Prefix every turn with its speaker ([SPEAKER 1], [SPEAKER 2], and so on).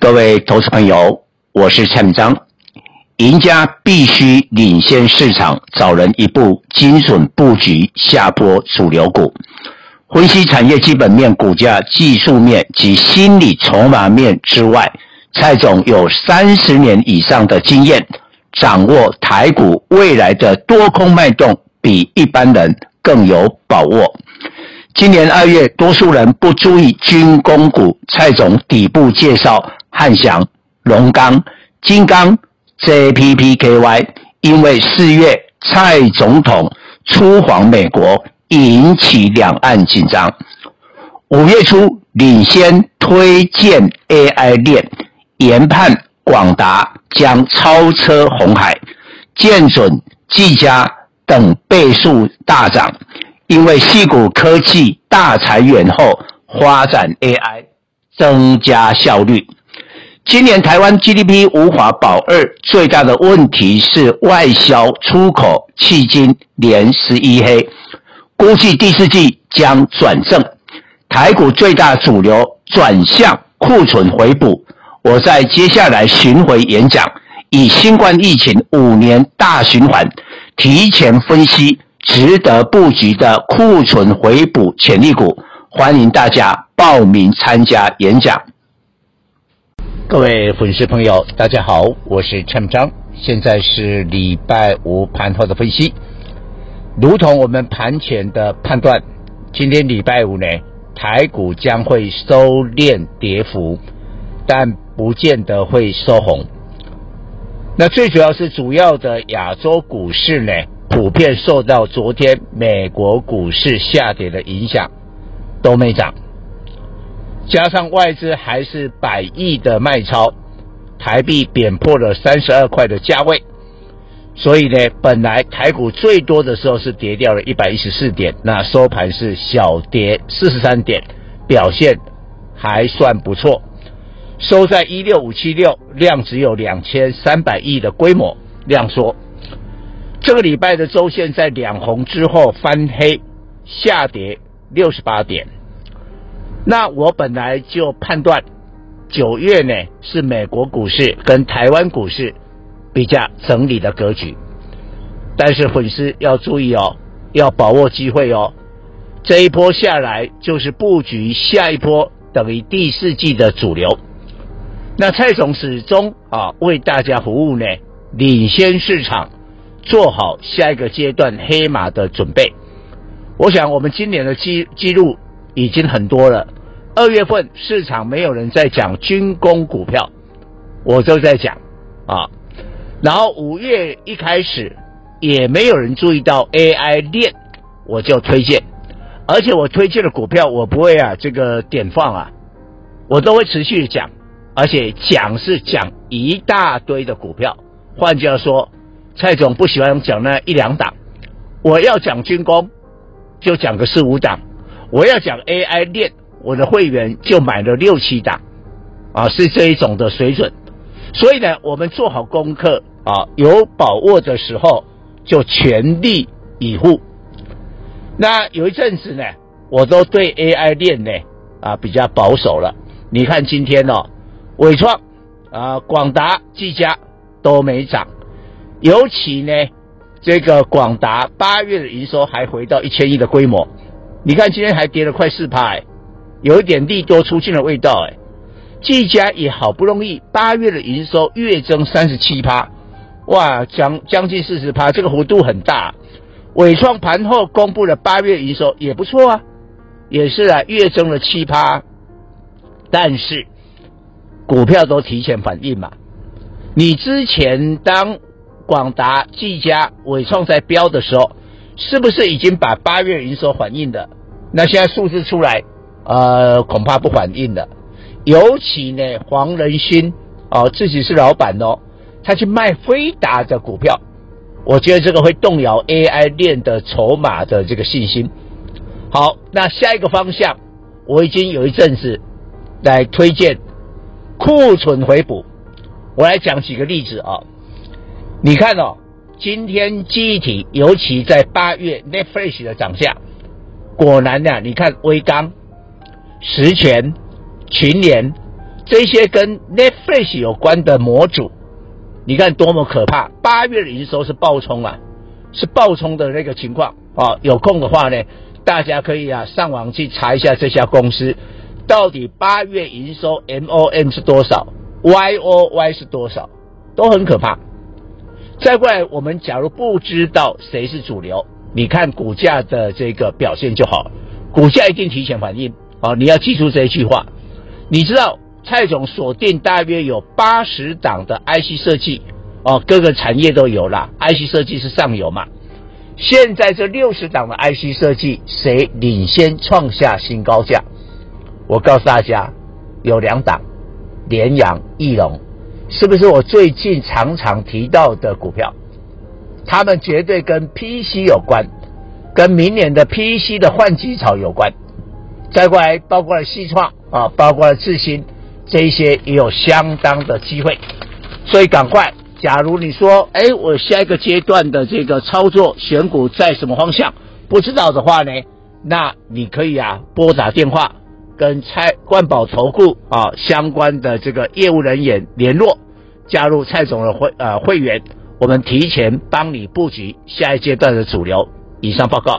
[SPEAKER 1] 各位投资朋友，我是蔡明章。赢家必须领先市场，找人一步精准布局下波主流股。分析产业基本面、股价技术面及心理筹码面之外，蔡总有三十年以上的经验，掌握台股未来的多空脉动，比一般人更有把握。今年二月，多数人不注意军工股，蔡总底部介绍。汉翔、龙钢、金刚、JPPKY，因为四月蔡总统出访美国，引起两岸紧张。五月初领先推荐 AI 链，研判广达将超车红海、建准、技嘉等倍数大涨，因为细谷科技大裁员后，发展 AI，增加效率。今年台湾 GDP 无法保二，最大的问题是外销出口迄今连十一黑，估计第四季将转正。台股最大主流转向库存回补。我在接下来巡回演讲，以新冠疫情五年大循环，提前分析值得布局的库存回补潜力股，欢迎大家报名参加演讲。各位粉丝朋友，大家好，我是陈章，现在是礼拜五盘后的分析。如同我们盘前的判断，今天礼拜五呢，台股将会收敛跌幅，但不见得会收红。那最主要是主要的亚洲股市呢，普遍受到昨天美国股市下跌的影响，都没涨。加上外资还是百亿的卖超，台币贬破了三十二块的价位，所以呢，本来台股最多的时候是跌掉了一百一十四点，那收盘是小跌四十三点，表现还算不错，收在一六五七六，量只有两千三百亿的规模量缩。这个礼拜的周线在两红之后翻黑，下跌六十八点。那我本来就判断，九月呢是美国股市跟台湾股市比较整理的格局，但是粉丝要注意哦，要把握机会哦，这一波下来就是布局下一波等于第四季的主流。那蔡总始终啊为大家服务呢，领先市场，做好下一个阶段黑马的准备。我想我们今年的记记录已经很多了。二月份市场没有人在讲军工股票，我就在讲啊。然后五月一开始也没有人注意到 AI 链，我就推荐。而且我推荐的股票，我不会啊这个点放啊，我都会持续讲，而且讲是讲一大堆的股票。换句话说，蔡总不喜欢讲那一两档，我要讲军工就讲个四五档，我要讲 AI 链。我的会员就买了六七档，啊，是这一种的水准，所以呢，我们做好功课啊，有把握的时候就全力以赴。那有一阵子呢，我都对 AI 链呢啊比较保守了。你看今天哦，纬创啊、广达、技嘉都没涨，尤其呢，这个广达八月的营收还回到一千亿的规模，你看今天还跌了快四趴哎。有一点利多出尽的味道，哎，技嘉也好不容易八月的营收月增三十七趴，哇，将将近四十趴，这个幅度很大。伟创盘后公布了八月营收也不错啊，也是啊，月增了七趴，但是股票都提前反应嘛。你之前当广达、技嘉、伟创在飙的时候，是不是已经把八月营收反映的？那现在数字出来。呃，恐怕不反应的。尤其呢，黄仁勋哦，自己是老板哦，他去卖飞达的股票，我觉得这个会动摇 AI 链的筹码的这个信心。好，那下一个方向，我已经有一阵子来推荐库存回补。我来讲几个例子啊、哦，你看哦，今天记忆体，尤其在八月 Netflix 的涨价，果然呢，你看威刚。十銓、群联这些跟 Netflix 有关的模组，你看多么可怕！八月的营收是暴冲啊，是暴冲的那个情况啊。有空的话呢，大家可以啊上网去查一下这家公司到底八月营收 MOM 是多少，YOY 是多少，都很可怕。再过来，我们假如不知道谁是主流，你看股价的这个表现就好，股价一定提前反应哦。你要记住这一句话，你知道。蔡总锁定大约有八十档的 IC 设计哦，各个产业都有啦。IC 设计是上游嘛。现在这六十档的 IC 设计，谁领先创下新高价？我告诉大家，有两档，联阳、义隆，是不是我最近常常提到的股票？他们绝对跟 PC 有关，跟明年的 PC 的换机潮有关。再过来，包括了西创啊，包括了智新。这一些也有相当的机会，所以赶快。假如你说，哎，我下一个阶段的这个操作选股在什么方向？不知道的话呢，那你可以啊拨打电话跟蔡冠宝投顾啊相关的这个业务人员联络，加入蔡总的会呃会员，我们提前帮你布局下一阶段的主流。以上报告。